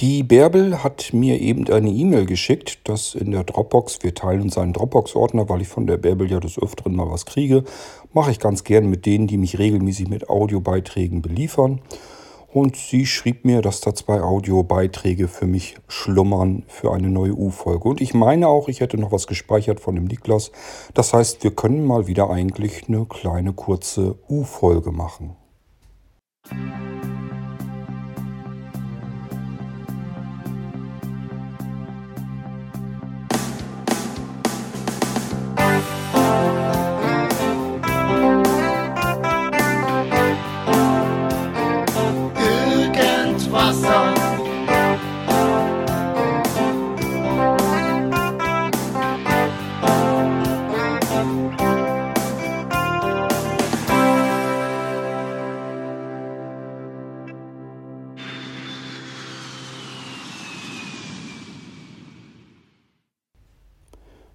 Die Bärbel hat mir eben eine E-Mail geschickt, dass in der Dropbox, wir teilen uns einen Dropbox-Ordner, weil ich von der Bärbel ja des Öfteren mal was kriege, mache ich ganz gern mit denen, die mich regelmäßig mit Audiobeiträgen beliefern. Und sie schrieb mir, dass da zwei Audiobeiträge für mich schlummern für eine neue U-Folge. Und ich meine auch, ich hätte noch was gespeichert von dem Niklas. Das heißt, wir können mal wieder eigentlich eine kleine kurze U-Folge machen.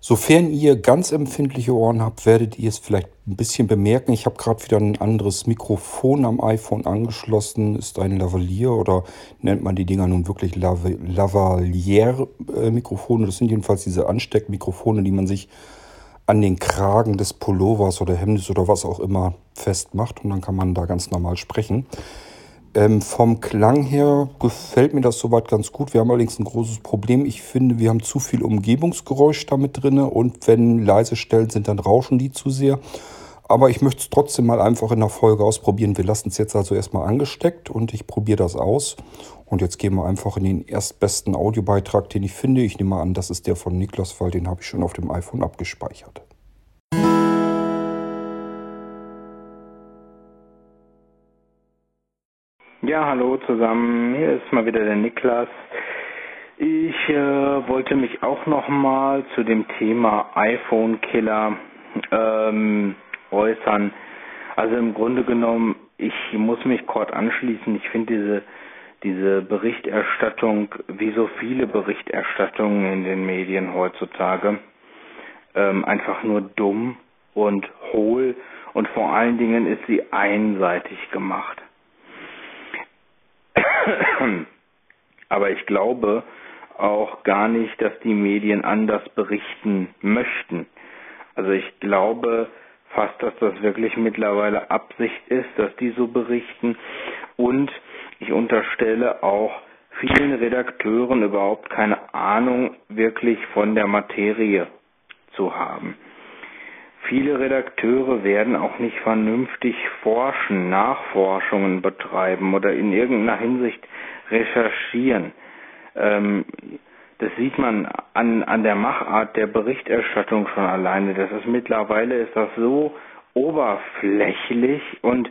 Sofern ihr ganz empfindliche Ohren habt, werdet ihr es vielleicht ein bisschen bemerken. Ich habe gerade wieder ein anderes Mikrofon am iPhone angeschlossen. Ist ein Lavalier oder nennt man die Dinger nun wirklich Lavalier-Mikrofone. Das sind jedenfalls diese Ansteckmikrofone, die man sich an den Kragen des Pullovers oder Hemdes oder was auch immer festmacht. Und dann kann man da ganz normal sprechen. Ähm, vom Klang her gefällt mir das soweit ganz gut. Wir haben allerdings ein großes Problem. Ich finde, wir haben zu viel Umgebungsgeräusch damit drin und wenn leise Stellen sind, dann rauschen die zu sehr. Aber ich möchte es trotzdem mal einfach in der Folge ausprobieren. Wir lassen es jetzt also erstmal angesteckt und ich probiere das aus. Und jetzt gehen wir einfach in den erstbesten Audiobeitrag, den ich finde. Ich nehme an, das ist der von Niklas, weil den habe ich schon auf dem iPhone abgespeichert. Ja, hallo zusammen. Hier ist mal wieder der Niklas. Ich äh, wollte mich auch nochmal zu dem Thema iPhone-Killer ähm, äußern. Also im Grunde genommen, ich muss mich kurz anschließen. Ich finde diese diese Berichterstattung, wie so viele Berichterstattungen in den Medien heutzutage, ähm, einfach nur dumm und hohl und vor allen Dingen ist sie einseitig gemacht. Aber ich glaube auch gar nicht, dass die Medien anders berichten möchten. Also ich glaube fast, dass das wirklich mittlerweile Absicht ist, dass die so berichten. Und ich unterstelle auch vielen Redakteuren überhaupt keine Ahnung wirklich von der Materie zu haben. Viele Redakteure werden auch nicht vernünftig forschen, Nachforschungen betreiben oder in irgendeiner Hinsicht recherchieren. Ähm, das sieht man an, an der Machart der Berichterstattung schon alleine. Das ist mittlerweile ist das so oberflächlich und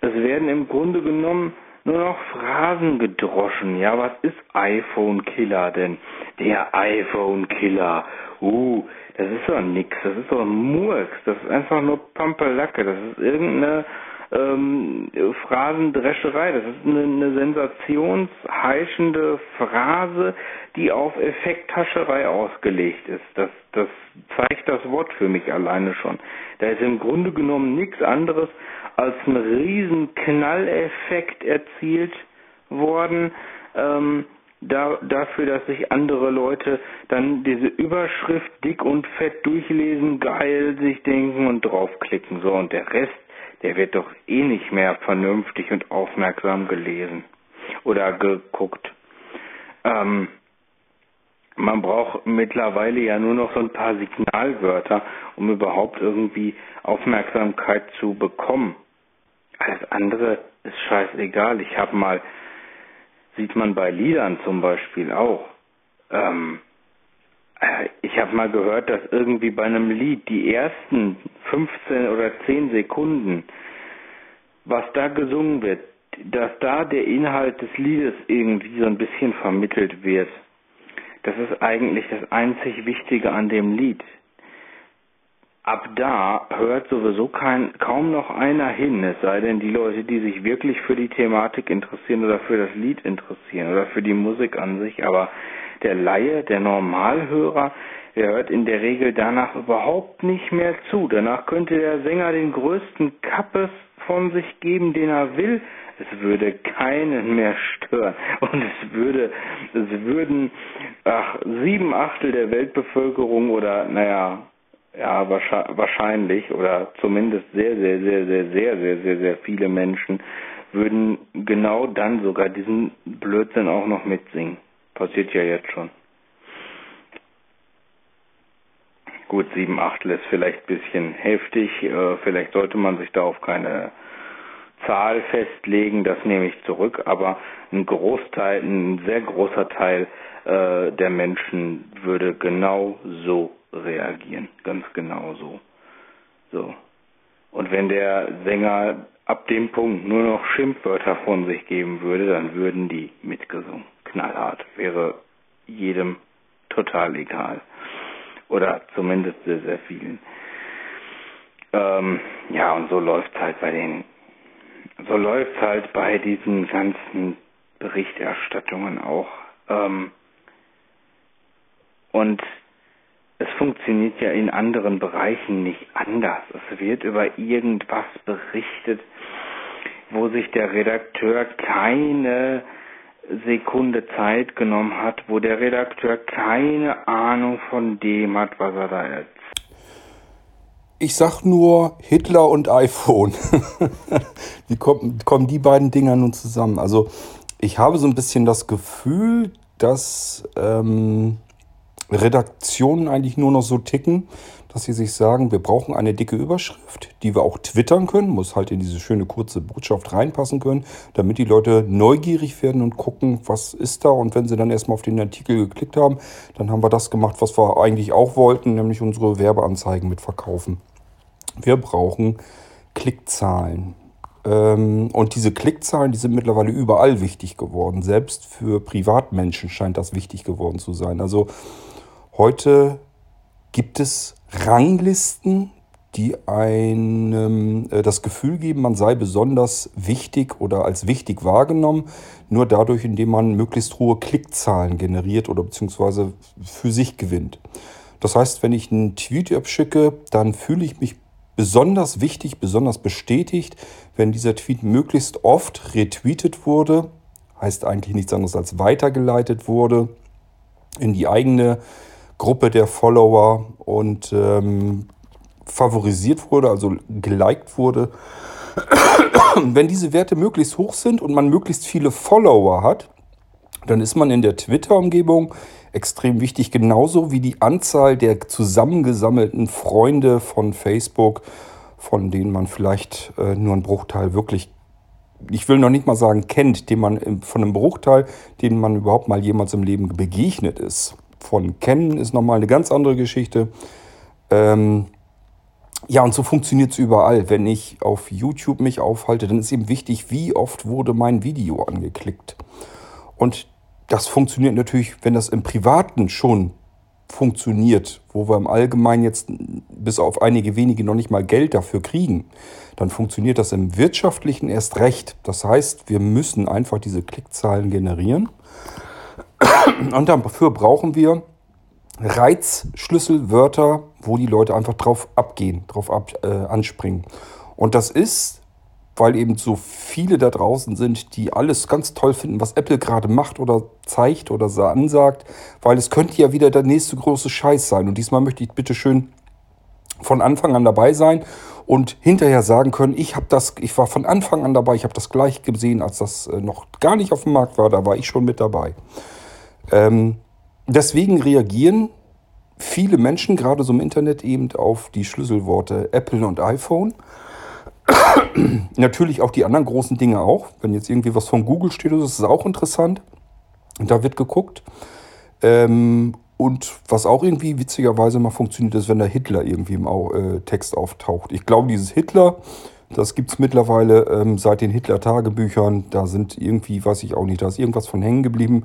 es werden im Grunde genommen nur noch Phrasen gedroschen. Ja, was ist iPhone Killer denn? Der iPhone Killer. Uh, das ist doch nix, das ist doch Murks, das ist einfach nur Pampelacke, das ist irgendeine ähm, Phrasendrescherei, das ist eine, eine sensationsheischende Phrase, die auf Effekthascherei ausgelegt ist. Das, das zeigt das Wort für mich alleine schon. Da ist im Grunde genommen nichts anderes als ein riesen Knalleffekt erzielt worden. Ähm, da, dafür, dass sich andere Leute dann diese Überschrift dick und fett durchlesen, geil sich denken und draufklicken. So, und der Rest, der wird doch eh nicht mehr vernünftig und aufmerksam gelesen oder geguckt. Ähm, man braucht mittlerweile ja nur noch so ein paar Signalwörter, um überhaupt irgendwie Aufmerksamkeit zu bekommen. Alles andere ist scheißegal. Ich habe mal sieht man bei Liedern zum Beispiel auch. Ähm, äh, ich habe mal gehört, dass irgendwie bei einem Lied die ersten 15 oder 10 Sekunden, was da gesungen wird, dass da der Inhalt des Liedes irgendwie so ein bisschen vermittelt wird. Das ist eigentlich das einzig Wichtige an dem Lied ab da hört sowieso kein, kaum noch einer hin, es sei denn die Leute, die sich wirklich für die Thematik interessieren oder für das Lied interessieren oder für die Musik an sich, aber der Laie, der Normalhörer, der hört in der Regel danach überhaupt nicht mehr zu. Danach könnte der Sänger den größten Kappes von sich geben, den er will. Es würde keinen mehr stören. Und es würde, es würden, ach, sieben Achtel der Weltbevölkerung oder, naja, ja, wahrscheinlich oder zumindest sehr, sehr, sehr, sehr, sehr, sehr, sehr, sehr viele Menschen würden genau dann sogar diesen Blödsinn auch noch mitsingen. Passiert ja jetzt schon. Gut, sieben Achtel ist vielleicht ein bisschen heftig. Äh, vielleicht sollte man sich da auf keine Zahl festlegen, das nehme ich zurück, aber ein Großteil, ein sehr großer Teil äh, der Menschen würde genau so reagieren, ganz genau so. So. Und wenn der Sänger ab dem Punkt nur noch Schimpfwörter von sich geben würde, dann würden die mitgesungen. Knallhart. Wäre jedem total egal. Oder zumindest sehr, sehr vielen. Ähm, ja, und so läuft halt bei den, so läuft halt bei diesen ganzen Berichterstattungen auch. Ähm, und es funktioniert ja in anderen Bereichen nicht anders. Es wird über irgendwas berichtet, wo sich der Redakteur keine Sekunde Zeit genommen hat, wo der Redakteur keine Ahnung von dem hat, was er da erzählt. Ich sag nur Hitler und iPhone. Wie kommen, kommen die beiden Dinger nun zusammen? Also ich habe so ein bisschen das Gefühl, dass ähm, Redaktionen eigentlich nur noch so ticken, dass sie sich sagen, wir brauchen eine dicke Überschrift, die wir auch twittern können, muss halt in diese schöne kurze Botschaft reinpassen können, damit die Leute neugierig werden und gucken, was ist da. Und wenn sie dann erstmal auf den Artikel geklickt haben, dann haben wir das gemacht, was wir eigentlich auch wollten, nämlich unsere Werbeanzeigen mitverkaufen. Wir brauchen Klickzahlen. Ähm, und diese Klickzahlen, die sind mittlerweile überall wichtig geworden. Selbst für Privatmenschen scheint das wichtig geworden zu sein. Also Heute gibt es Ranglisten, die einem äh, das Gefühl geben, man sei besonders wichtig oder als wichtig wahrgenommen, nur dadurch, indem man möglichst hohe Klickzahlen generiert oder beziehungsweise für sich gewinnt. Das heißt, wenn ich einen Tweet abschicke, dann fühle ich mich besonders wichtig, besonders bestätigt, wenn dieser Tweet möglichst oft retweetet wurde, heißt eigentlich nichts anderes als weitergeleitet wurde in die eigene Gruppe der Follower und ähm, favorisiert wurde, also geliked wurde. Wenn diese Werte möglichst hoch sind und man möglichst viele Follower hat, dann ist man in der Twitter-Umgebung extrem wichtig, genauso wie die Anzahl der zusammengesammelten Freunde von Facebook, von denen man vielleicht äh, nur einen Bruchteil wirklich, ich will noch nicht mal sagen kennt, den man von einem Bruchteil, den man überhaupt mal jemals im Leben begegnet ist von kennen, ist nochmal eine ganz andere Geschichte. Ähm, ja, und so funktioniert es überall. Wenn ich auf YouTube mich aufhalte, dann ist eben wichtig, wie oft wurde mein Video angeklickt. Und das funktioniert natürlich, wenn das im Privaten schon funktioniert, wo wir im Allgemeinen jetzt bis auf einige wenige noch nicht mal Geld dafür kriegen, dann funktioniert das im Wirtschaftlichen erst recht. Das heißt, wir müssen einfach diese Klickzahlen generieren. Und dafür brauchen wir Reizschlüsselwörter, wo die Leute einfach drauf abgehen, drauf ab, äh, anspringen. Und das ist, weil eben so viele da draußen sind, die alles ganz toll finden, was Apple gerade macht oder zeigt oder ansagt, weil es könnte ja wieder der nächste große Scheiß sein. Und diesmal möchte ich bitte schön von Anfang an dabei sein und hinterher sagen können, ich habe das, ich war von Anfang an dabei, ich habe das gleich gesehen, als das äh, noch gar nicht auf dem Markt war, da war ich schon mit dabei. Ähm, deswegen reagieren viele Menschen, gerade so im Internet, eben auf die Schlüsselworte Apple und iPhone. Natürlich auch die anderen großen Dinge auch. Wenn jetzt irgendwie was von Google steht, ist es auch interessant. Da wird geguckt. Ähm, und was auch irgendwie witzigerweise mal funktioniert, ist, wenn der Hitler irgendwie im äh, Text auftaucht. Ich glaube, dieses Hitler, das gibt es mittlerweile ähm, seit den Hitler-Tagebüchern. Da sind irgendwie, weiß ich auch nicht, da ist irgendwas von hängen geblieben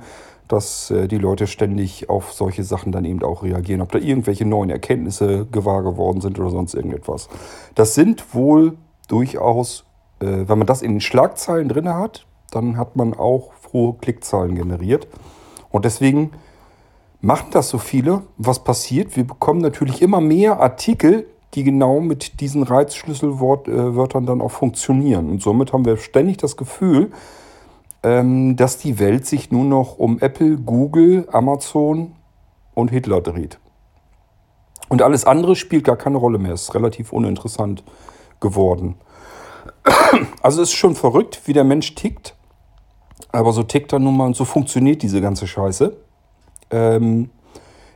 dass äh, die Leute ständig auf solche Sachen dann eben auch reagieren, ob da irgendwelche neuen Erkenntnisse gewahr geworden sind oder sonst irgendetwas. Das sind wohl durchaus, äh, wenn man das in den Schlagzeilen drin hat, dann hat man auch hohe Klickzahlen generiert. Und deswegen machen das so viele. Was passiert? Wir bekommen natürlich immer mehr Artikel, die genau mit diesen Reizschlüsselwörtern dann auch funktionieren. Und somit haben wir ständig das Gefühl, dass die Welt sich nur noch um Apple, Google, Amazon und Hitler dreht. Und alles andere spielt gar keine Rolle mehr. Ist relativ uninteressant geworden. Also es ist schon verrückt, wie der Mensch tickt. Aber so tickt er nun mal und so funktioniert diese ganze Scheiße. Ähm,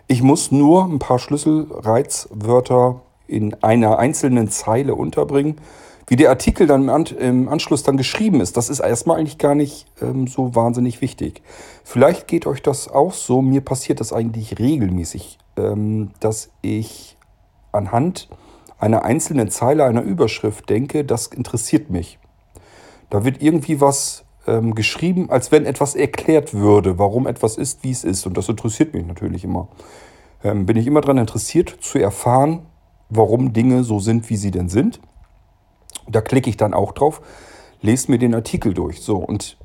ich muss nur ein paar Schlüsselreizwörter in einer einzelnen Zeile unterbringen. Wie der Artikel dann im Anschluss dann geschrieben ist, das ist erstmal eigentlich gar nicht ähm, so wahnsinnig wichtig. Vielleicht geht euch das auch so. Mir passiert das eigentlich regelmäßig, ähm, dass ich anhand einer einzelnen Zeile einer Überschrift denke, das interessiert mich. Da wird irgendwie was ähm, geschrieben, als wenn etwas erklärt würde, warum etwas ist, wie es ist. Und das interessiert mich natürlich immer. Ähm, bin ich immer daran interessiert zu erfahren, warum Dinge so sind, wie sie denn sind. Da klicke ich dann auch drauf, lese mir den Artikel durch. So, und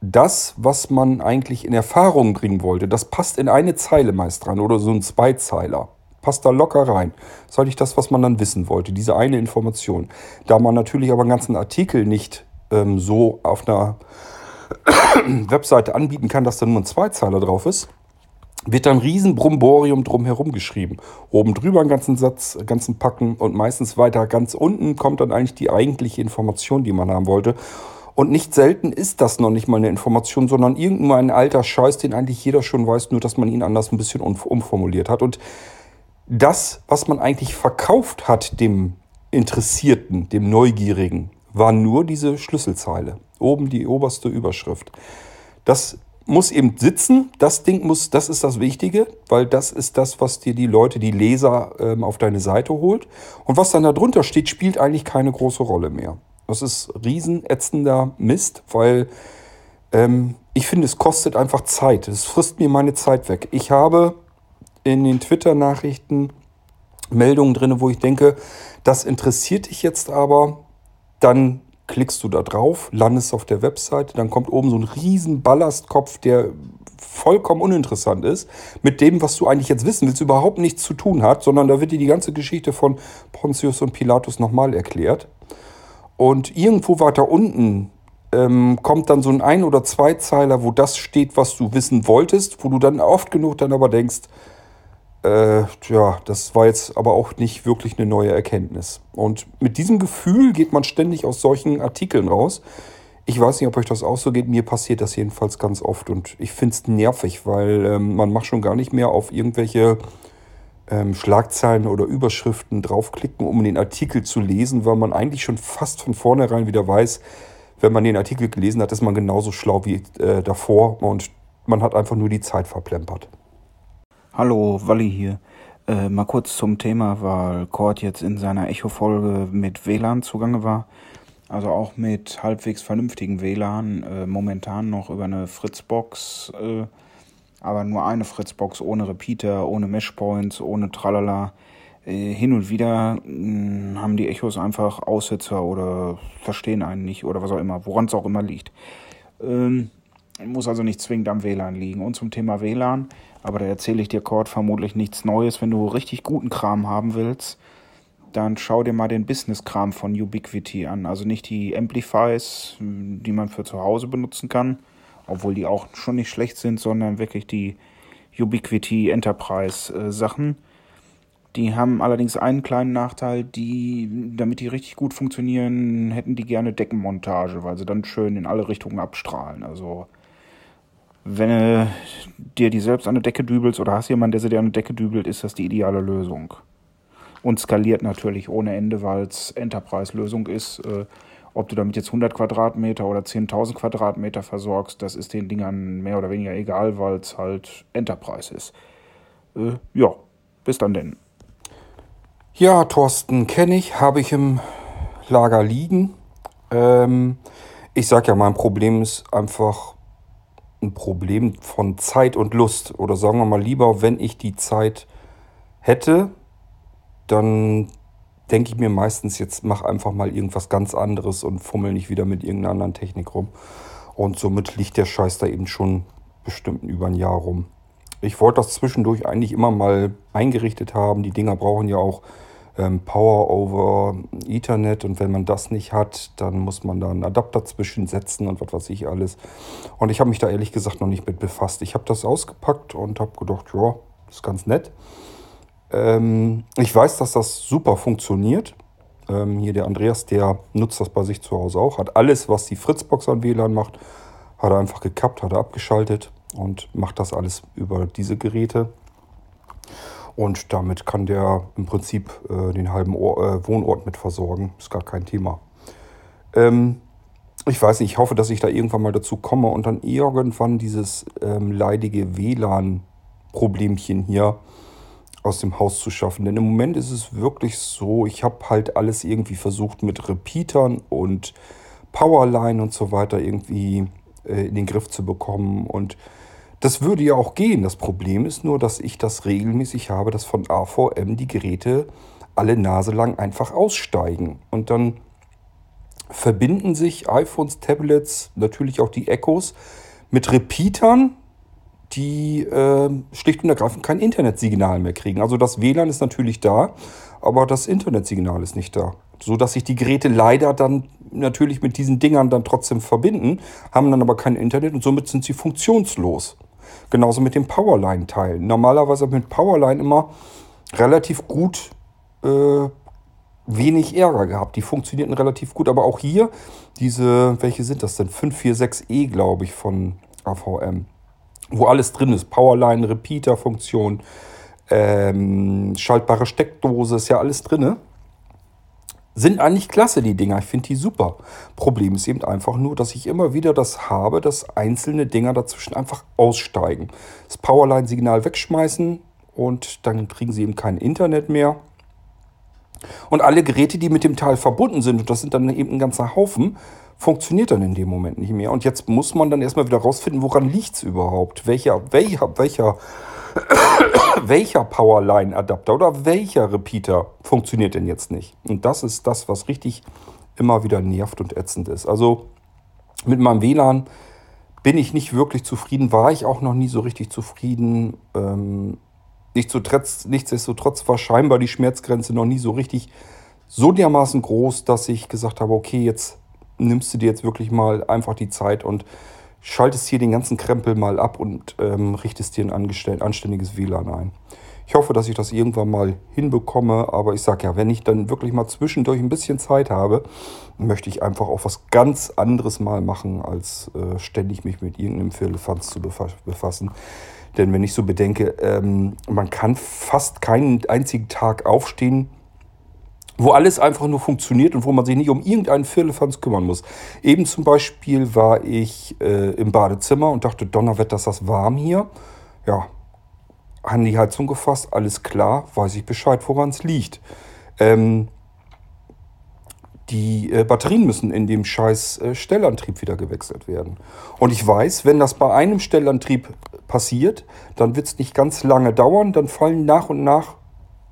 das, was man eigentlich in Erfahrung bringen wollte, das passt in eine Zeile meist dran oder so ein Zweizeiler. Passt da locker rein. Das ist eigentlich das, was man dann wissen wollte, diese eine Information. Da man natürlich aber einen ganzen Artikel nicht ähm, so auf einer Webseite anbieten kann, dass da nur ein Zweizeiler drauf ist, wird dann riesen Bromborium drumherum geschrieben. Oben drüber einen ganzen Satz, ganzen Packen und meistens weiter ganz unten kommt dann eigentlich die eigentliche Information, die man haben wollte. Und nicht selten ist das noch nicht mal eine Information, sondern irgendwo ein alter Scheiß, den eigentlich jeder schon weiß, nur dass man ihn anders ein bisschen umformuliert hat. Und das, was man eigentlich verkauft hat dem Interessierten, dem Neugierigen, war nur diese Schlüsselzeile. Oben die oberste Überschrift. Das muss eben sitzen. Das Ding muss, das ist das Wichtige, weil das ist das, was dir die Leute, die Leser ähm, auf deine Seite holt. Und was dann da drunter steht, spielt eigentlich keine große Rolle mehr. Das ist riesenätzender Mist, weil ähm, ich finde, es kostet einfach Zeit. Es frisst mir meine Zeit weg. Ich habe in den Twitter-Nachrichten Meldungen drin, wo ich denke, das interessiert dich jetzt aber, dann klickst du da drauf, landest auf der Webseite, dann kommt oben so ein riesen Ballastkopf, der vollkommen uninteressant ist, mit dem, was du eigentlich jetzt wissen willst, überhaupt nichts zu tun hat, sondern da wird dir die ganze Geschichte von Pontius und Pilatus nochmal erklärt. Und irgendwo weiter unten ähm, kommt dann so ein Ein- oder Zweizeiler, wo das steht, was du wissen wolltest, wo du dann oft genug dann aber denkst, äh, ja, das war jetzt aber auch nicht wirklich eine neue Erkenntnis. Und mit diesem Gefühl geht man ständig aus solchen Artikeln raus. Ich weiß nicht, ob euch das auch so geht. Mir passiert das jedenfalls ganz oft. Und ich finde es nervig, weil ähm, man macht schon gar nicht mehr auf irgendwelche ähm, Schlagzeilen oder Überschriften draufklicken, um den Artikel zu lesen, weil man eigentlich schon fast von vornherein wieder weiß, wenn man den Artikel gelesen hat, ist man genauso schlau wie äh, davor und man hat einfach nur die Zeit verplempert. Hallo, Walli hier. Äh, mal kurz zum Thema, weil Cord jetzt in seiner Echo-Folge mit WLAN zugange war. Also auch mit halbwegs vernünftigen WLAN. Äh, momentan noch über eine Fritzbox, äh, aber nur eine Fritzbox ohne Repeater, ohne Meshpoints, ohne Tralala. Äh, hin und wieder mh, hm, haben die Echos einfach Aussetzer oder verstehen einen nicht oder was auch immer, woran es auch immer liegt. Ähm, muss also nicht zwingend am WLAN liegen. Und zum Thema WLAN aber da erzähle ich dir, Cord, vermutlich nichts Neues. Wenn du richtig guten Kram haben willst, dann schau dir mal den Business-Kram von Ubiquiti an. Also nicht die Amplifies, die man für zu Hause benutzen kann, obwohl die auch schon nicht schlecht sind, sondern wirklich die Ubiquiti Enterprise-Sachen. Die haben allerdings einen kleinen Nachteil, die, damit die richtig gut funktionieren, hätten die gerne Deckenmontage, weil sie dann schön in alle Richtungen abstrahlen. Also wenn du dir die selbst an eine Decke dübelst oder hast jemanden, der sie dir an eine Decke dübelt, ist das die ideale Lösung. Und skaliert natürlich ohne Ende, weil es Enterprise-Lösung ist. Äh, ob du damit jetzt 100 Quadratmeter oder 10.000 Quadratmeter versorgst, das ist den Dingern mehr oder weniger egal, weil es halt Enterprise ist. Äh, ja, bis dann denn. Ja, Thorsten kenne ich, habe ich im Lager liegen. Ähm, ich sag ja, mein Problem ist einfach ein Problem von Zeit und Lust. Oder sagen wir mal lieber, wenn ich die Zeit hätte, dann denke ich mir meistens, jetzt mach einfach mal irgendwas ganz anderes und fummel nicht wieder mit irgendeiner anderen Technik rum. Und somit liegt der Scheiß da eben schon bestimmt über ein Jahr rum. Ich wollte das zwischendurch eigentlich immer mal eingerichtet haben. Die Dinger brauchen ja auch Power over Ethernet und wenn man das nicht hat, dann muss man da einen Adapter zwischensetzen und was weiß ich alles. Und ich habe mich da ehrlich gesagt noch nicht mit befasst. Ich habe das ausgepackt und habe gedacht, ja, ist ganz nett. Ähm, ich weiß, dass das super funktioniert. Ähm, hier der Andreas, der nutzt das bei sich zu Hause auch, hat alles, was die Fritzbox an WLAN macht, hat er einfach gekappt, hat er abgeschaltet und macht das alles über diese Geräte. Und damit kann der im Prinzip äh, den halben Or äh, Wohnort mit versorgen. Ist gar kein Thema. Ähm, ich weiß nicht, ich hoffe, dass ich da irgendwann mal dazu komme und dann irgendwann dieses ähm, leidige WLAN-Problemchen hier aus dem Haus zu schaffen. Denn im Moment ist es wirklich so, ich habe halt alles irgendwie versucht mit Repeatern und Powerline und so weiter irgendwie äh, in den Griff zu bekommen. Und das würde ja auch gehen. Das Problem ist nur, dass ich das regelmäßig habe, dass von AVM die Geräte alle Nase lang einfach aussteigen. Und dann verbinden sich iPhones, Tablets, natürlich auch die Echos mit Repeatern, die äh, schlicht und ergreifend kein Internetsignal mehr kriegen. Also das WLAN ist natürlich da, aber das Internetsignal ist nicht da. So dass sich die Geräte leider dann natürlich mit diesen Dingern dann trotzdem verbinden, haben dann aber kein Internet und somit sind sie funktionslos. Genauso mit dem Powerline-Teil. Normalerweise mit Powerline immer relativ gut äh, wenig Ärger gehabt. Die funktionierten relativ gut. Aber auch hier, diese, welche sind das denn? 546E, glaube ich, von AVM. Wo alles drin ist. Powerline, Repeater-Funktion, ähm, schaltbare Steckdose, ist ja alles drin. Sind eigentlich klasse, die Dinger. Ich finde die super. Problem ist eben einfach nur, dass ich immer wieder das habe, dass einzelne Dinger dazwischen einfach aussteigen. Das Powerline-Signal wegschmeißen und dann kriegen sie eben kein Internet mehr. Und alle Geräte, die mit dem Teil verbunden sind, und das sind dann eben ein ganzer Haufen, funktioniert dann in dem Moment nicht mehr. Und jetzt muss man dann erstmal wieder rausfinden, woran liegt es überhaupt? Welcher, welcher, welcher, welcher Powerline-Adapter oder welcher Repeater funktioniert denn jetzt nicht? Und das ist das, was richtig immer wieder nervt und ätzend ist. Also mit meinem WLAN bin ich nicht wirklich zufrieden, war ich auch noch nie so richtig zufrieden. Ähm, Nichtsdestotrotz, nichtsdestotrotz war scheinbar die Schmerzgrenze noch nie so richtig so dermaßen groß, dass ich gesagt habe, okay, jetzt nimmst du dir jetzt wirklich mal einfach die Zeit und schaltest hier den ganzen Krempel mal ab und ähm, richtest dir ein anständiges WLAN ein. Ich hoffe, dass ich das irgendwann mal hinbekomme, aber ich sage ja, wenn ich dann wirklich mal zwischendurch ein bisschen Zeit habe, möchte ich einfach auch was ganz anderes mal machen, als äh, ständig mich mit irgendeinem Firlefanz zu befassen. Denn wenn ich so bedenke, ähm, man kann fast keinen einzigen Tag aufstehen, wo alles einfach nur funktioniert und wo man sich nicht um irgendeinen Firlefanz kümmern muss. Eben zum Beispiel war ich äh, im Badezimmer und dachte, Donnerwetter, ist das warm hier. Ja, haben die Heizung gefasst, alles klar, weiß ich Bescheid, woran es liegt. Ähm, die äh, Batterien müssen in dem scheiß äh, Stellantrieb wieder gewechselt werden. Und ich weiß, wenn das bei einem Stellantrieb passiert, dann wird es nicht ganz lange dauern, dann fallen nach und nach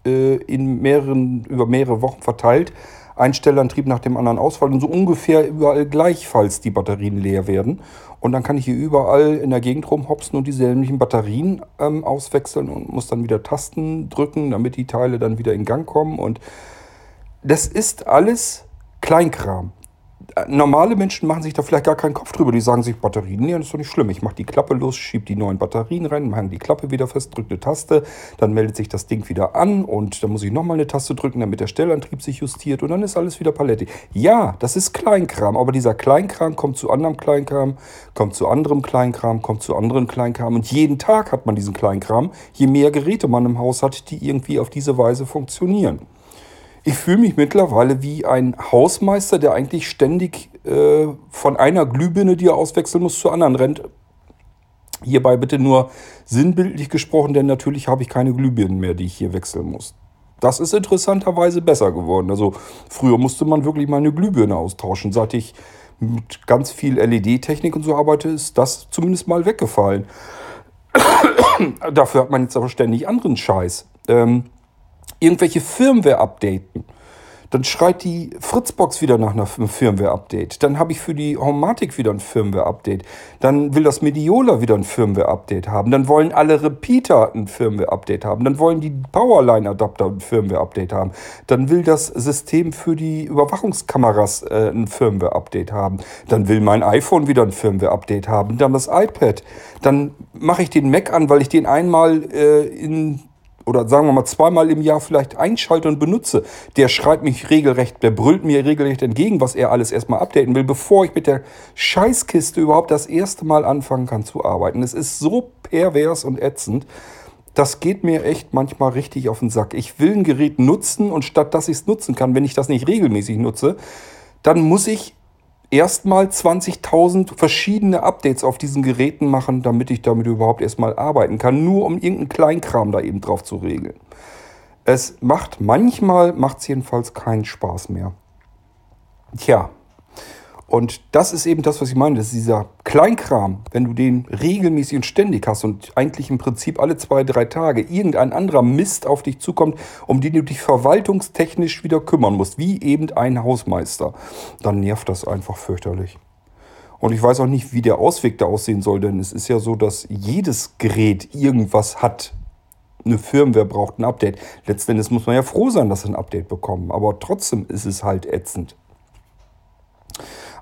äh, in mehreren, über mehrere Wochen verteilt ein Stellantrieb nach dem anderen ausfallen und so ungefähr überall gleichfalls die Batterien leer werden. Und dann kann ich hier überall in der Gegend rumhopsen und die sämtlichen Batterien ähm, auswechseln und muss dann wieder Tasten drücken, damit die Teile dann wieder in Gang kommen. Und das ist alles Kleinkram. Normale Menschen machen sich da vielleicht gar keinen Kopf drüber. Die sagen sich, Batterien, nee, das ist doch nicht schlimm. Ich mache die Klappe los, schiebe die neuen Batterien rein, mache die Klappe wieder fest, drücke eine Taste, dann meldet sich das Ding wieder an und dann muss ich nochmal eine Taste drücken, damit der Stellantrieb sich justiert und dann ist alles wieder Palette. Ja, das ist Kleinkram, aber dieser Kleinkram kommt zu anderem Kleinkram, kommt zu anderem Kleinkram, kommt zu anderen Kleinkram und jeden Tag hat man diesen Kleinkram, je mehr Geräte man im Haus hat, die irgendwie auf diese Weise funktionieren. Ich fühle mich mittlerweile wie ein Hausmeister, der eigentlich ständig äh, von einer Glühbirne, die er auswechseln muss, zur anderen rennt. Hierbei bitte nur sinnbildlich gesprochen, denn natürlich habe ich keine Glühbirnen mehr, die ich hier wechseln muss. Das ist interessanterweise besser geworden. Also früher musste man wirklich mal eine Glühbirne austauschen. Seit ich mit ganz viel LED-Technik und so arbeite, ist das zumindest mal weggefallen. Dafür hat man jetzt aber ständig anderen Scheiß. Ähm, irgendwelche Firmware updaten. Dann schreit die Fritzbox wieder nach einem Firmware-Update. Dann habe ich für die Homatic wieder ein Firmware-Update. Dann will das Mediola wieder ein Firmware-Update haben. Dann wollen alle Repeater ein Firmware-Update haben. Dann wollen die Powerline-Adapter ein Firmware-Update haben. Dann will das System für die Überwachungskameras äh, ein Firmware-Update haben. Dann will mein iPhone wieder ein Firmware-Update haben. Dann das iPad. Dann mache ich den Mac an, weil ich den einmal äh, in oder sagen wir mal zweimal im Jahr vielleicht einschalte und benutze, der schreibt mich regelrecht, der brüllt mir regelrecht entgegen, was er alles erstmal updaten will, bevor ich mit der Scheißkiste überhaupt das erste Mal anfangen kann zu arbeiten. Es ist so pervers und ätzend. Das geht mir echt manchmal richtig auf den Sack. Ich will ein Gerät nutzen und statt dass ich es nutzen kann, wenn ich das nicht regelmäßig nutze, dann muss ich erstmal 20.000 verschiedene Updates auf diesen Geräten machen, damit ich damit überhaupt erstmal arbeiten kann, nur um irgendeinen Kleinkram da eben drauf zu regeln. Es macht manchmal, macht es jedenfalls keinen Spaß mehr. Tja, und das ist eben das, was ich meine. Das ist dieser Kleinkram, wenn du den regelmäßig und ständig hast und eigentlich im Prinzip alle zwei, drei Tage irgendein anderer Mist auf dich zukommt, um den du dich verwaltungstechnisch wieder kümmern musst, wie eben ein Hausmeister, dann nervt das einfach fürchterlich. Und ich weiß auch nicht, wie der Ausweg da aussehen soll, denn es ist ja so, dass jedes Gerät irgendwas hat. Eine Firmware braucht ein Update. Letztendlich muss man ja froh sein, dass sie ein Update bekommen. Aber trotzdem ist es halt ätzend.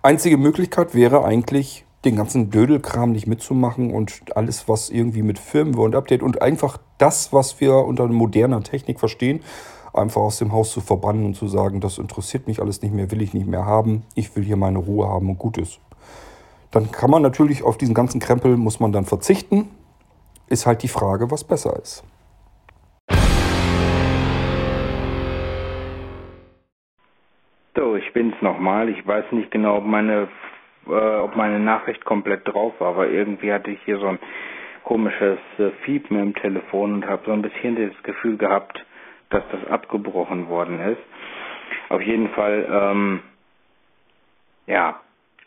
Einzige Möglichkeit wäre eigentlich, den ganzen Dödelkram nicht mitzumachen und alles, was irgendwie mit Firmware und Update und einfach das, was wir unter moderner Technik verstehen, einfach aus dem Haus zu verbannen und zu sagen, das interessiert mich alles nicht mehr, will ich nicht mehr haben, ich will hier meine Ruhe haben und gut ist. Dann kann man natürlich auf diesen ganzen Krempel, muss man dann verzichten. Ist halt die Frage, was besser ist. Bin's nochmal. Ich weiß nicht genau, ob meine, äh, ob meine Nachricht komplett drauf war, aber irgendwie hatte ich hier so ein komisches äh, Fiepen im Telefon und habe so ein bisschen das Gefühl gehabt, dass das abgebrochen worden ist. Auf jeden Fall, ähm, ja,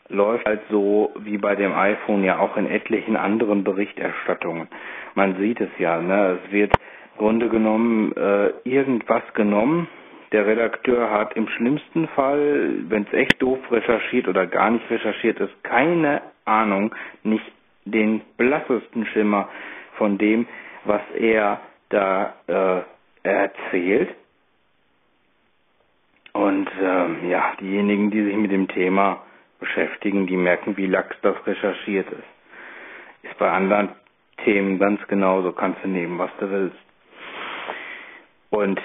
läuft halt so wie bei dem iPhone ja auch in etlichen anderen Berichterstattungen. Man sieht es ja, ne? Es wird im Grunde genommen äh, irgendwas genommen, der Redakteur hat im schlimmsten Fall, wenn es echt doof recherchiert oder gar nicht recherchiert ist, keine Ahnung, nicht den blassesten Schimmer von dem, was er da äh, erzählt. Und äh, ja, diejenigen, die sich mit dem Thema beschäftigen, die merken, wie lax das recherchiert ist. Ist bei anderen Themen ganz genauso, kannst du nehmen, was du willst. Und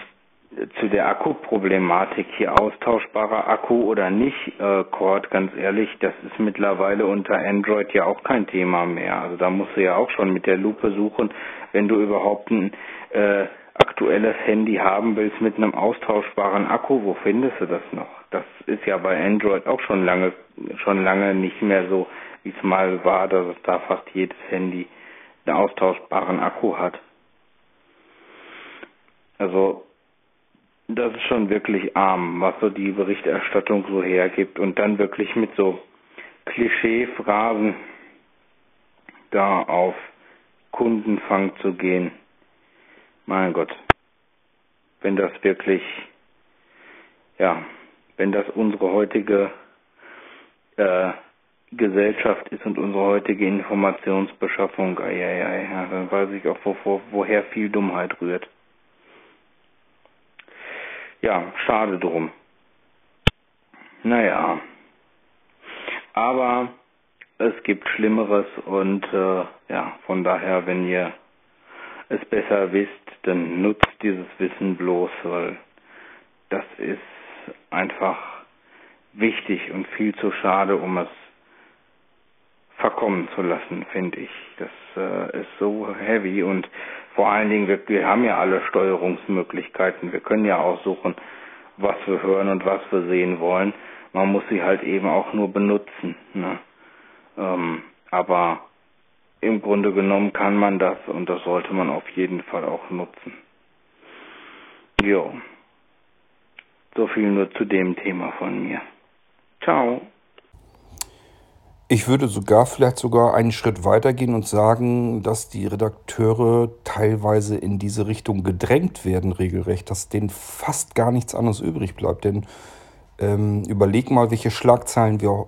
zu der Akkuproblematik hier austauschbarer Akku oder nicht, äh, Cord, ganz ehrlich, das ist mittlerweile unter Android ja auch kein Thema mehr. Also da musst du ja auch schon mit der Lupe suchen, wenn du überhaupt ein äh, aktuelles Handy haben willst mit einem austauschbaren Akku, wo findest du das noch? Das ist ja bei Android auch schon lange, schon lange nicht mehr so, wie es mal war, dass es da fast jedes Handy einen austauschbaren Akku hat. Also das ist schon wirklich arm, was so die Berichterstattung so hergibt. Und dann wirklich mit so Klischeephrasen da auf Kundenfang zu gehen. Mein Gott, wenn das wirklich, ja, wenn das unsere heutige äh, Gesellschaft ist und unsere heutige Informationsbeschaffung, ei, ei, ei, ja, dann weiß ich auch, wo, wo, woher viel Dummheit rührt ja, schade drum. Naja. Aber es gibt Schlimmeres und äh, ja, von daher, wenn ihr es besser wisst, dann nutzt dieses Wissen bloß, weil das ist einfach wichtig und viel zu schade, um es verkommen zu lassen, finde ich. Das äh, ist so heavy und vor allen Dingen, wir, wir haben ja alle Steuerungsmöglichkeiten. Wir können ja aussuchen, was wir hören und was wir sehen wollen. Man muss sie halt eben auch nur benutzen. Ne? Ähm, aber im Grunde genommen kann man das und das sollte man auf jeden Fall auch nutzen. Jo. So viel nur zu dem Thema von mir. Ciao. Ich würde sogar vielleicht sogar einen Schritt weitergehen und sagen, dass die Redakteure teilweise in diese Richtung gedrängt werden, regelrecht, dass denen fast gar nichts anderes übrig bleibt. Denn ähm, überleg mal, welche Schlagzeilen wir,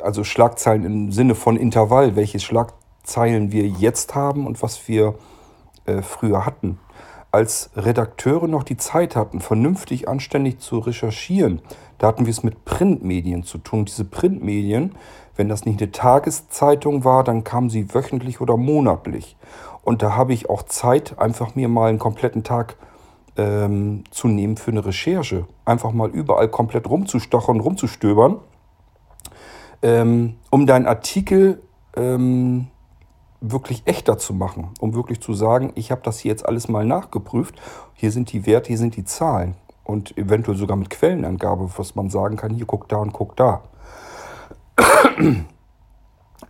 also Schlagzeilen im Sinne von Intervall, welche Schlagzeilen wir jetzt haben und was wir äh, früher hatten. Als Redakteure noch die Zeit hatten, vernünftig, anständig zu recherchieren, da hatten wir es mit Printmedien zu tun. Diese Printmedien, wenn das nicht eine Tageszeitung war, dann kam sie wöchentlich oder monatlich. Und da habe ich auch Zeit, einfach mir mal einen kompletten Tag ähm, zu nehmen für eine Recherche. Einfach mal überall komplett rumzustochern, rumzustöbern, ähm, um deinen Artikel ähm, wirklich echter zu machen, um wirklich zu sagen, ich habe das hier jetzt alles mal nachgeprüft, hier sind die Werte, hier sind die Zahlen und eventuell sogar mit Quellenangabe, was man sagen kann, hier guck da und guck da.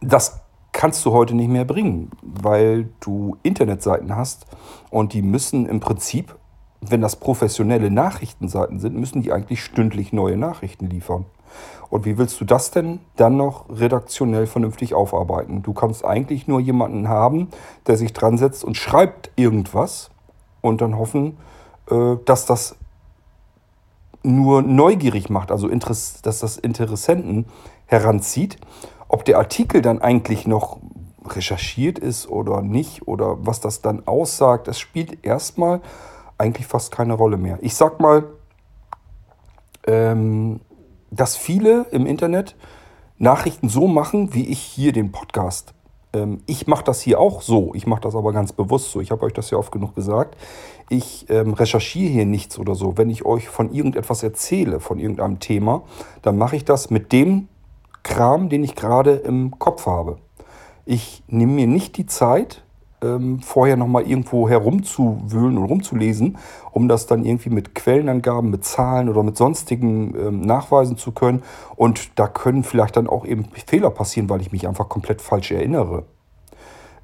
Das kannst du heute nicht mehr bringen, weil du Internetseiten hast und die müssen im Prinzip, wenn das professionelle Nachrichtenseiten sind, müssen die eigentlich stündlich neue Nachrichten liefern. Und wie willst du das denn dann noch redaktionell vernünftig aufarbeiten? Du kannst eigentlich nur jemanden haben, der sich dran setzt und schreibt irgendwas und dann hoffen, äh, dass das nur neugierig macht, also dass das Interessenten heranzieht. Ob der Artikel dann eigentlich noch recherchiert ist oder nicht oder was das dann aussagt, das spielt erstmal eigentlich fast keine Rolle mehr. Ich sag mal, ähm, dass viele im Internet Nachrichten so machen, wie ich hier den Podcast. Ähm, ich mache das hier auch so. Ich mache das aber ganz bewusst so. Ich habe euch das ja oft genug gesagt. Ich ähm, recherchiere hier nichts oder so. Wenn ich euch von irgendetwas erzähle, von irgendeinem Thema, dann mache ich das mit dem Kram, den ich gerade im Kopf habe. Ich nehme mir nicht die Zeit, ähm, vorher nochmal irgendwo herumzuwühlen und rumzulesen, um das dann irgendwie mit Quellenangaben, mit Zahlen oder mit sonstigen ähm, nachweisen zu können. Und da können vielleicht dann auch eben Fehler passieren, weil ich mich einfach komplett falsch erinnere.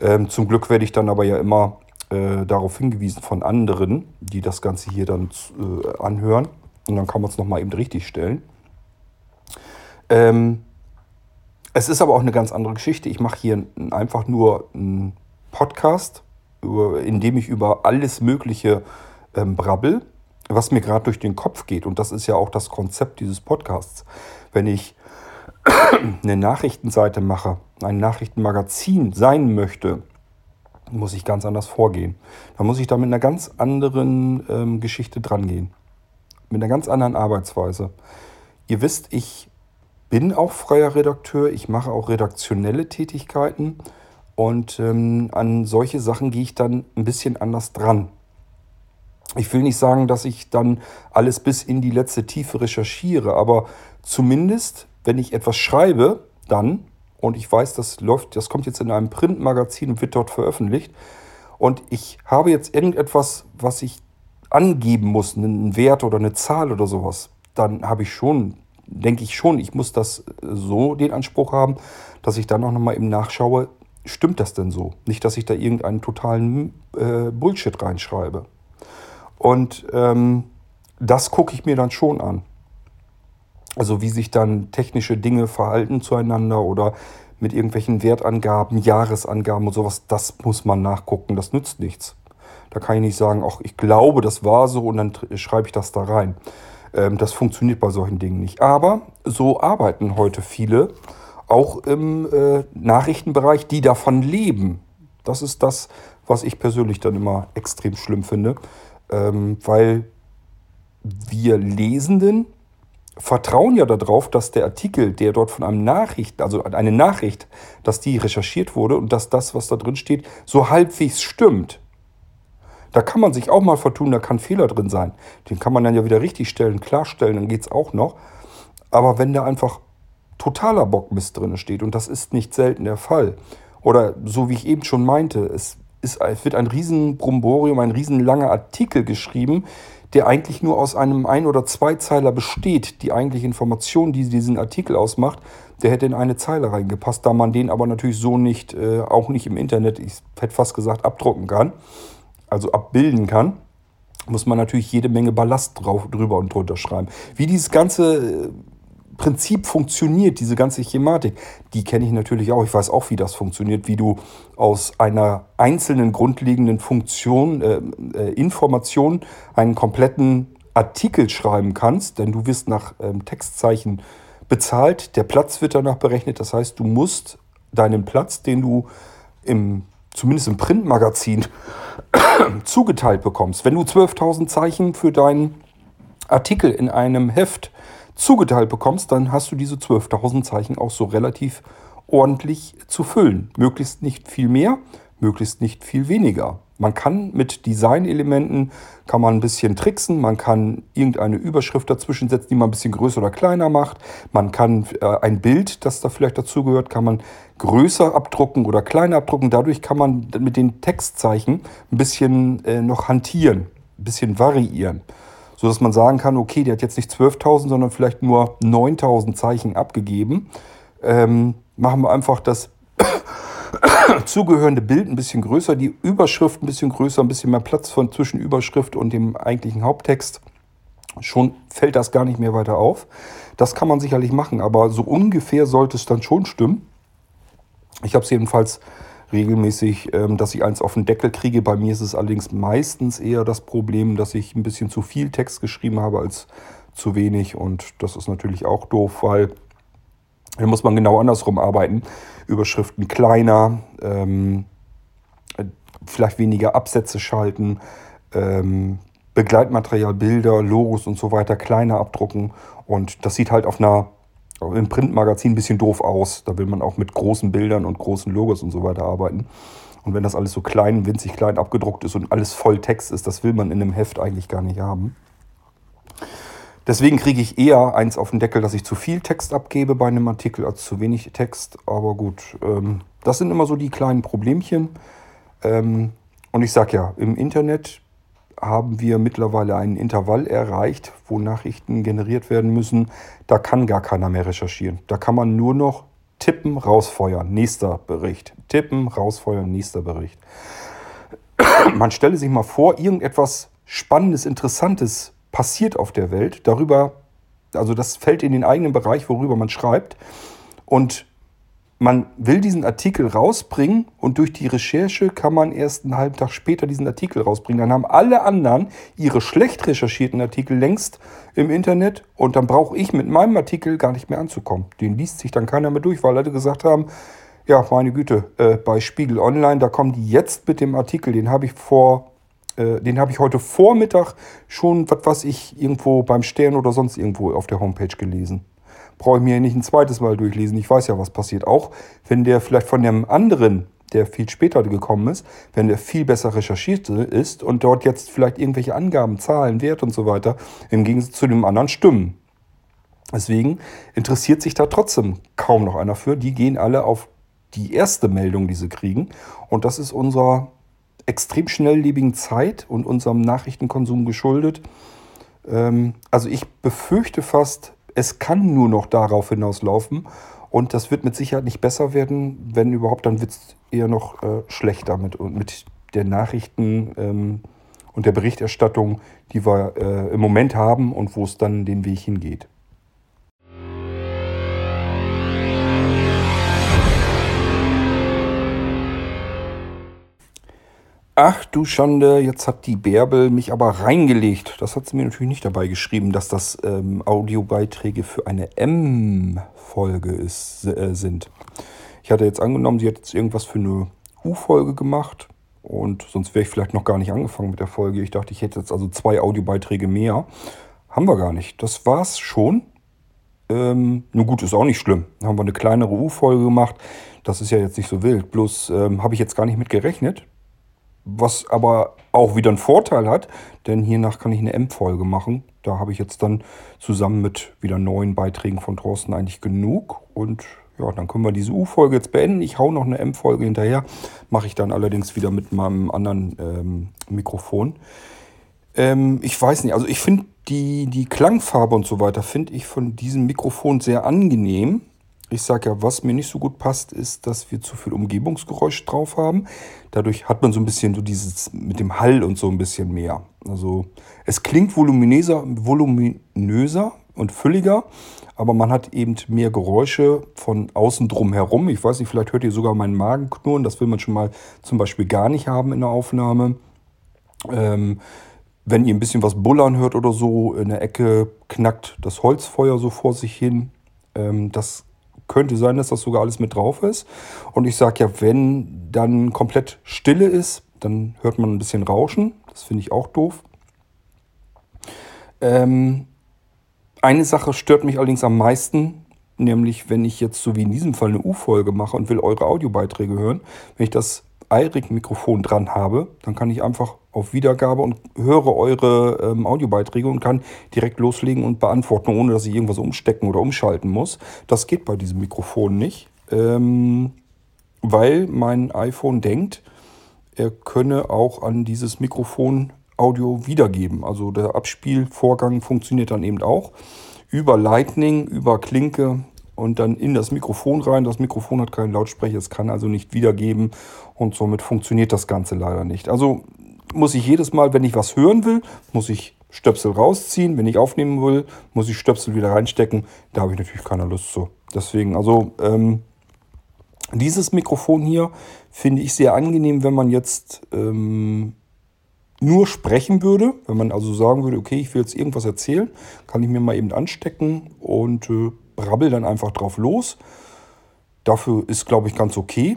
Ähm, zum Glück werde ich dann aber ja immer äh, darauf hingewiesen von anderen, die das Ganze hier dann äh, anhören. Und dann kann man es nochmal eben richtig stellen. Ähm, es ist aber auch eine ganz andere Geschichte. Ich mache hier einfach nur ein Podcast, in dem ich über alles Mögliche ähm, brabbel, was mir gerade durch den Kopf geht. Und das ist ja auch das Konzept dieses Podcasts. Wenn ich eine Nachrichtenseite mache, ein Nachrichtenmagazin sein möchte, muss ich ganz anders vorgehen. Da muss ich da mit einer ganz anderen ähm, Geschichte drangehen. Mit einer ganz anderen Arbeitsweise. Ihr wisst, ich bin auch freier Redakteur, ich mache auch redaktionelle Tätigkeiten. Und ähm, an solche Sachen gehe ich dann ein bisschen anders dran. Ich will nicht sagen, dass ich dann alles bis in die letzte Tiefe recherchiere, aber zumindest, wenn ich etwas schreibe, dann, und ich weiß, das läuft, das kommt jetzt in einem Printmagazin und wird dort veröffentlicht, und ich habe jetzt irgendetwas, was ich angeben muss, einen Wert oder eine Zahl oder sowas, dann habe ich schon, denke ich schon, ich muss das so den Anspruch haben, dass ich dann auch nochmal eben nachschaue, stimmt das denn so? Nicht, dass ich da irgendeinen totalen äh, Bullshit reinschreibe. Und ähm, das gucke ich mir dann schon an. Also wie sich dann technische Dinge verhalten zueinander oder mit irgendwelchen Wertangaben, Jahresangaben und sowas, das muss man nachgucken, das nützt nichts. Da kann ich nicht sagen, ach, ich glaube, das war so und dann schreibe ich das da rein. Ähm, das funktioniert bei solchen Dingen nicht. Aber so arbeiten heute viele auch im äh, Nachrichtenbereich, die davon leben. Das ist das, was ich persönlich dann immer extrem schlimm finde, ähm, weil wir Lesenden vertrauen ja darauf, dass der Artikel, der dort von einem Nachricht, also eine Nachricht, dass die recherchiert wurde und dass das, was da drin steht, so halbwegs stimmt. Da kann man sich auch mal vertun, da kann Fehler drin sein. Den kann man dann ja wieder richtigstellen, klarstellen, dann geht es auch noch. Aber wenn da einfach totaler Bockmist drin steht. Und das ist nicht selten der Fall. Oder so wie ich eben schon meinte, es, ist, es wird ein Riesenbromborium, ein riesenlanger Artikel geschrieben, der eigentlich nur aus einem Ein- oder Zweizeiler besteht. Die eigentliche Information, die diesen Artikel ausmacht, der hätte in eine Zeile reingepasst, da man den aber natürlich so nicht, äh, auch nicht im Internet, ich hätte fast gesagt, abdrucken kann, also abbilden kann, muss man natürlich jede Menge Ballast drauf, drüber und drunter schreiben. Wie dieses ganze Prinzip funktioniert, diese ganze Chematik, die kenne ich natürlich auch. Ich weiß auch, wie das funktioniert, wie du aus einer einzelnen grundlegenden Funktion, äh, äh, Information einen kompletten Artikel schreiben kannst, denn du wirst nach ähm, Textzeichen bezahlt, der Platz wird danach berechnet. Das heißt, du musst deinen Platz, den du im, zumindest im Printmagazin zugeteilt bekommst. Wenn du 12.000 Zeichen für deinen Artikel in einem Heft zugeteilt bekommst, dann hast du diese 12.000 Zeichen auch so relativ ordentlich zu füllen. Möglichst nicht viel mehr, möglichst nicht viel weniger. Man kann mit Designelementen kann man ein bisschen tricksen, man kann irgendeine Überschrift dazwischen setzen, die man ein bisschen größer oder kleiner macht. Man kann äh, ein Bild, das da vielleicht dazugehört, kann man größer abdrucken oder kleiner abdrucken. Dadurch kann man mit den Textzeichen ein bisschen äh, noch hantieren, ein bisschen variieren. So dass man sagen kann, okay, der hat jetzt nicht 12.000, sondern vielleicht nur 9.000 Zeichen abgegeben. Ähm, machen wir einfach das zugehörende Bild ein bisschen größer, die Überschrift ein bisschen größer, ein bisschen mehr Platz von zwischen Überschrift und dem eigentlichen Haupttext. Schon fällt das gar nicht mehr weiter auf. Das kann man sicherlich machen, aber so ungefähr sollte es dann schon stimmen. Ich habe es jedenfalls regelmäßig, ähm, dass ich eins auf den Deckel kriege. Bei mir ist es allerdings meistens eher das Problem, dass ich ein bisschen zu viel Text geschrieben habe als zu wenig. Und das ist natürlich auch doof, weil da muss man genau andersrum arbeiten. Überschriften kleiner, ähm, vielleicht weniger Absätze schalten, ähm, Begleitmaterial, Bilder, Logos und so weiter kleiner abdrucken. Und das sieht halt auf einer im Printmagazin ein bisschen doof aus. Da will man auch mit großen Bildern und großen Logos und so weiter arbeiten. Und wenn das alles so klein, winzig klein abgedruckt ist und alles voll Text ist, das will man in einem Heft eigentlich gar nicht haben. Deswegen kriege ich eher eins auf den Deckel, dass ich zu viel Text abgebe bei einem Artikel als zu wenig Text. Aber gut, ähm, das sind immer so die kleinen Problemchen. Ähm, und ich sage ja, im Internet haben wir mittlerweile einen Intervall erreicht, wo Nachrichten generiert werden müssen. Da kann gar keiner mehr recherchieren. Da kann man nur noch tippen, rausfeuern, nächster Bericht. Tippen, rausfeuern, nächster Bericht. Man stelle sich mal vor, irgendetwas Spannendes, Interessantes passiert auf der Welt. Darüber, also das fällt in den eigenen Bereich, worüber man schreibt. Und man will diesen Artikel rausbringen und durch die Recherche kann man erst einen halben Tag später diesen Artikel rausbringen. Dann haben alle anderen ihre schlecht recherchierten Artikel längst im Internet und dann brauche ich mit meinem Artikel gar nicht mehr anzukommen. Den liest sich dann keiner mehr durch, weil Leute gesagt haben, ja, meine Güte, äh, bei Spiegel Online, da kommen die jetzt mit dem Artikel, den habe ich vor äh, den habe ich heute Vormittag schon, was weiß ich, irgendwo beim Stern oder sonst irgendwo auf der Homepage gelesen. Brauche ich mir nicht ein zweites Mal durchlesen. Ich weiß ja, was passiert. Auch wenn der vielleicht von dem anderen, der viel später gekommen ist, wenn der viel besser recherchiert ist und dort jetzt vielleicht irgendwelche Angaben, Zahlen, Wert und so weiter im Gegensatz zu dem anderen stimmen. Deswegen interessiert sich da trotzdem kaum noch einer für. Die gehen alle auf die erste Meldung, die sie kriegen. Und das ist unser extrem schnelllebigen Zeit und unserem Nachrichtenkonsum geschuldet. Ähm, also ich befürchte fast, es kann nur noch darauf hinauslaufen und das wird mit Sicherheit nicht besser werden. Wenn überhaupt, dann wird es eher noch äh, schlechter mit, mit der Nachrichten ähm, und der Berichterstattung, die wir äh, im Moment haben und wo es dann den Weg hingeht. Ach du Schande, jetzt hat die Bärbel mich aber reingelegt. Das hat sie mir natürlich nicht dabei geschrieben, dass das ähm, Audiobeiträge für eine M-Folge äh, sind. Ich hatte jetzt angenommen, sie hat jetzt irgendwas für eine U-Folge gemacht und sonst wäre ich vielleicht noch gar nicht angefangen mit der Folge. Ich dachte, ich hätte jetzt also zwei Audiobeiträge mehr. Haben wir gar nicht. Das war's schon. Ähm, nur gut, ist auch nicht schlimm. Haben wir eine kleinere U-Folge gemacht. Das ist ja jetzt nicht so wild. Bloß ähm, habe ich jetzt gar nicht mit gerechnet was aber auch wieder einen Vorteil hat, denn hiernach kann ich eine M-Folge machen. Da habe ich jetzt dann zusammen mit wieder neuen Beiträgen von Thorsten eigentlich genug. Und ja, dann können wir diese U-Folge jetzt beenden. Ich hau noch eine M-Folge hinterher. Mache ich dann allerdings wieder mit meinem anderen ähm, Mikrofon. Ähm, ich weiß nicht, also ich finde die, die Klangfarbe und so weiter, finde ich von diesem Mikrofon sehr angenehm. Ich sage ja, was mir nicht so gut passt, ist, dass wir zu viel Umgebungsgeräusch drauf haben. Dadurch hat man so ein bisschen so dieses mit dem Hall und so ein bisschen mehr. Also es klingt voluminöser, voluminöser und fülliger, aber man hat eben mehr Geräusche von außen drum herum. Ich weiß nicht, vielleicht hört ihr sogar meinen Magen knurren. Das will man schon mal zum Beispiel gar nicht haben in der Aufnahme. Ähm, wenn ihr ein bisschen was bullern hört oder so, in der Ecke knackt das Holzfeuer so vor sich hin. Ähm, das könnte sein, dass das sogar alles mit drauf ist. Und ich sage ja, wenn dann komplett Stille ist, dann hört man ein bisschen Rauschen. Das finde ich auch doof. Ähm, eine Sache stört mich allerdings am meisten, nämlich wenn ich jetzt so wie in diesem Fall eine U-Folge mache und will eure Audiobeiträge hören. Wenn ich das iRig-Mikrofon dran habe, dann kann ich einfach auf Wiedergabe und höre eure ähm, Audiobeiträge und kann direkt loslegen und beantworten, ohne dass ich irgendwas umstecken oder umschalten muss. Das geht bei diesem Mikrofon nicht, ähm, weil mein iPhone denkt, er könne auch an dieses Mikrofon Audio wiedergeben. Also der Abspielvorgang funktioniert dann eben auch über Lightning, über Klinke und dann in das Mikrofon rein. Das Mikrofon hat keinen Lautsprecher, es kann also nicht wiedergeben und somit funktioniert das Ganze leider nicht. Also muss ich jedes Mal, wenn ich was hören will, muss ich Stöpsel rausziehen. Wenn ich aufnehmen will, muss ich Stöpsel wieder reinstecken. Da habe ich natürlich keine Lust zu. Deswegen, also ähm, dieses Mikrofon hier finde ich sehr angenehm, wenn man jetzt ähm, nur sprechen würde. Wenn man also sagen würde, okay, ich will jetzt irgendwas erzählen, kann ich mir mal eben anstecken und äh, brabbel dann einfach drauf los. Dafür ist, glaube ich, ganz okay.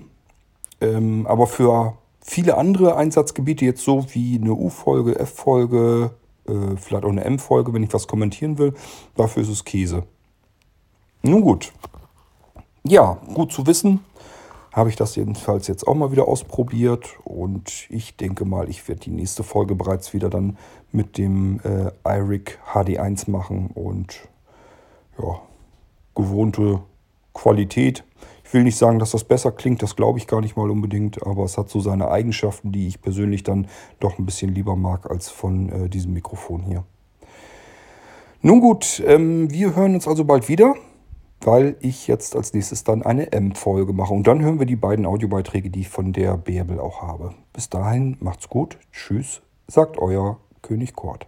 Ähm, aber für viele andere Einsatzgebiete, jetzt so wie eine U-Folge, F-Folge, äh, vielleicht auch eine M-Folge, wenn ich was kommentieren will, dafür ist es Käse. Nun gut. Ja, gut zu wissen. Habe ich das jedenfalls jetzt auch mal wieder ausprobiert und ich denke mal, ich werde die nächste Folge bereits wieder dann mit dem äh, iRig HD1 machen und ja, gewohnte Qualität. Ich will nicht sagen, dass das besser klingt, das glaube ich gar nicht mal unbedingt, aber es hat so seine Eigenschaften, die ich persönlich dann doch ein bisschen lieber mag als von äh, diesem Mikrofon hier. Nun gut, ähm, wir hören uns also bald wieder, weil ich jetzt als nächstes dann eine M-Folge mache. Und dann hören wir die beiden Audiobeiträge, die ich von der Bärbel auch habe. Bis dahin, macht's gut. Tschüss, sagt euer König Kort.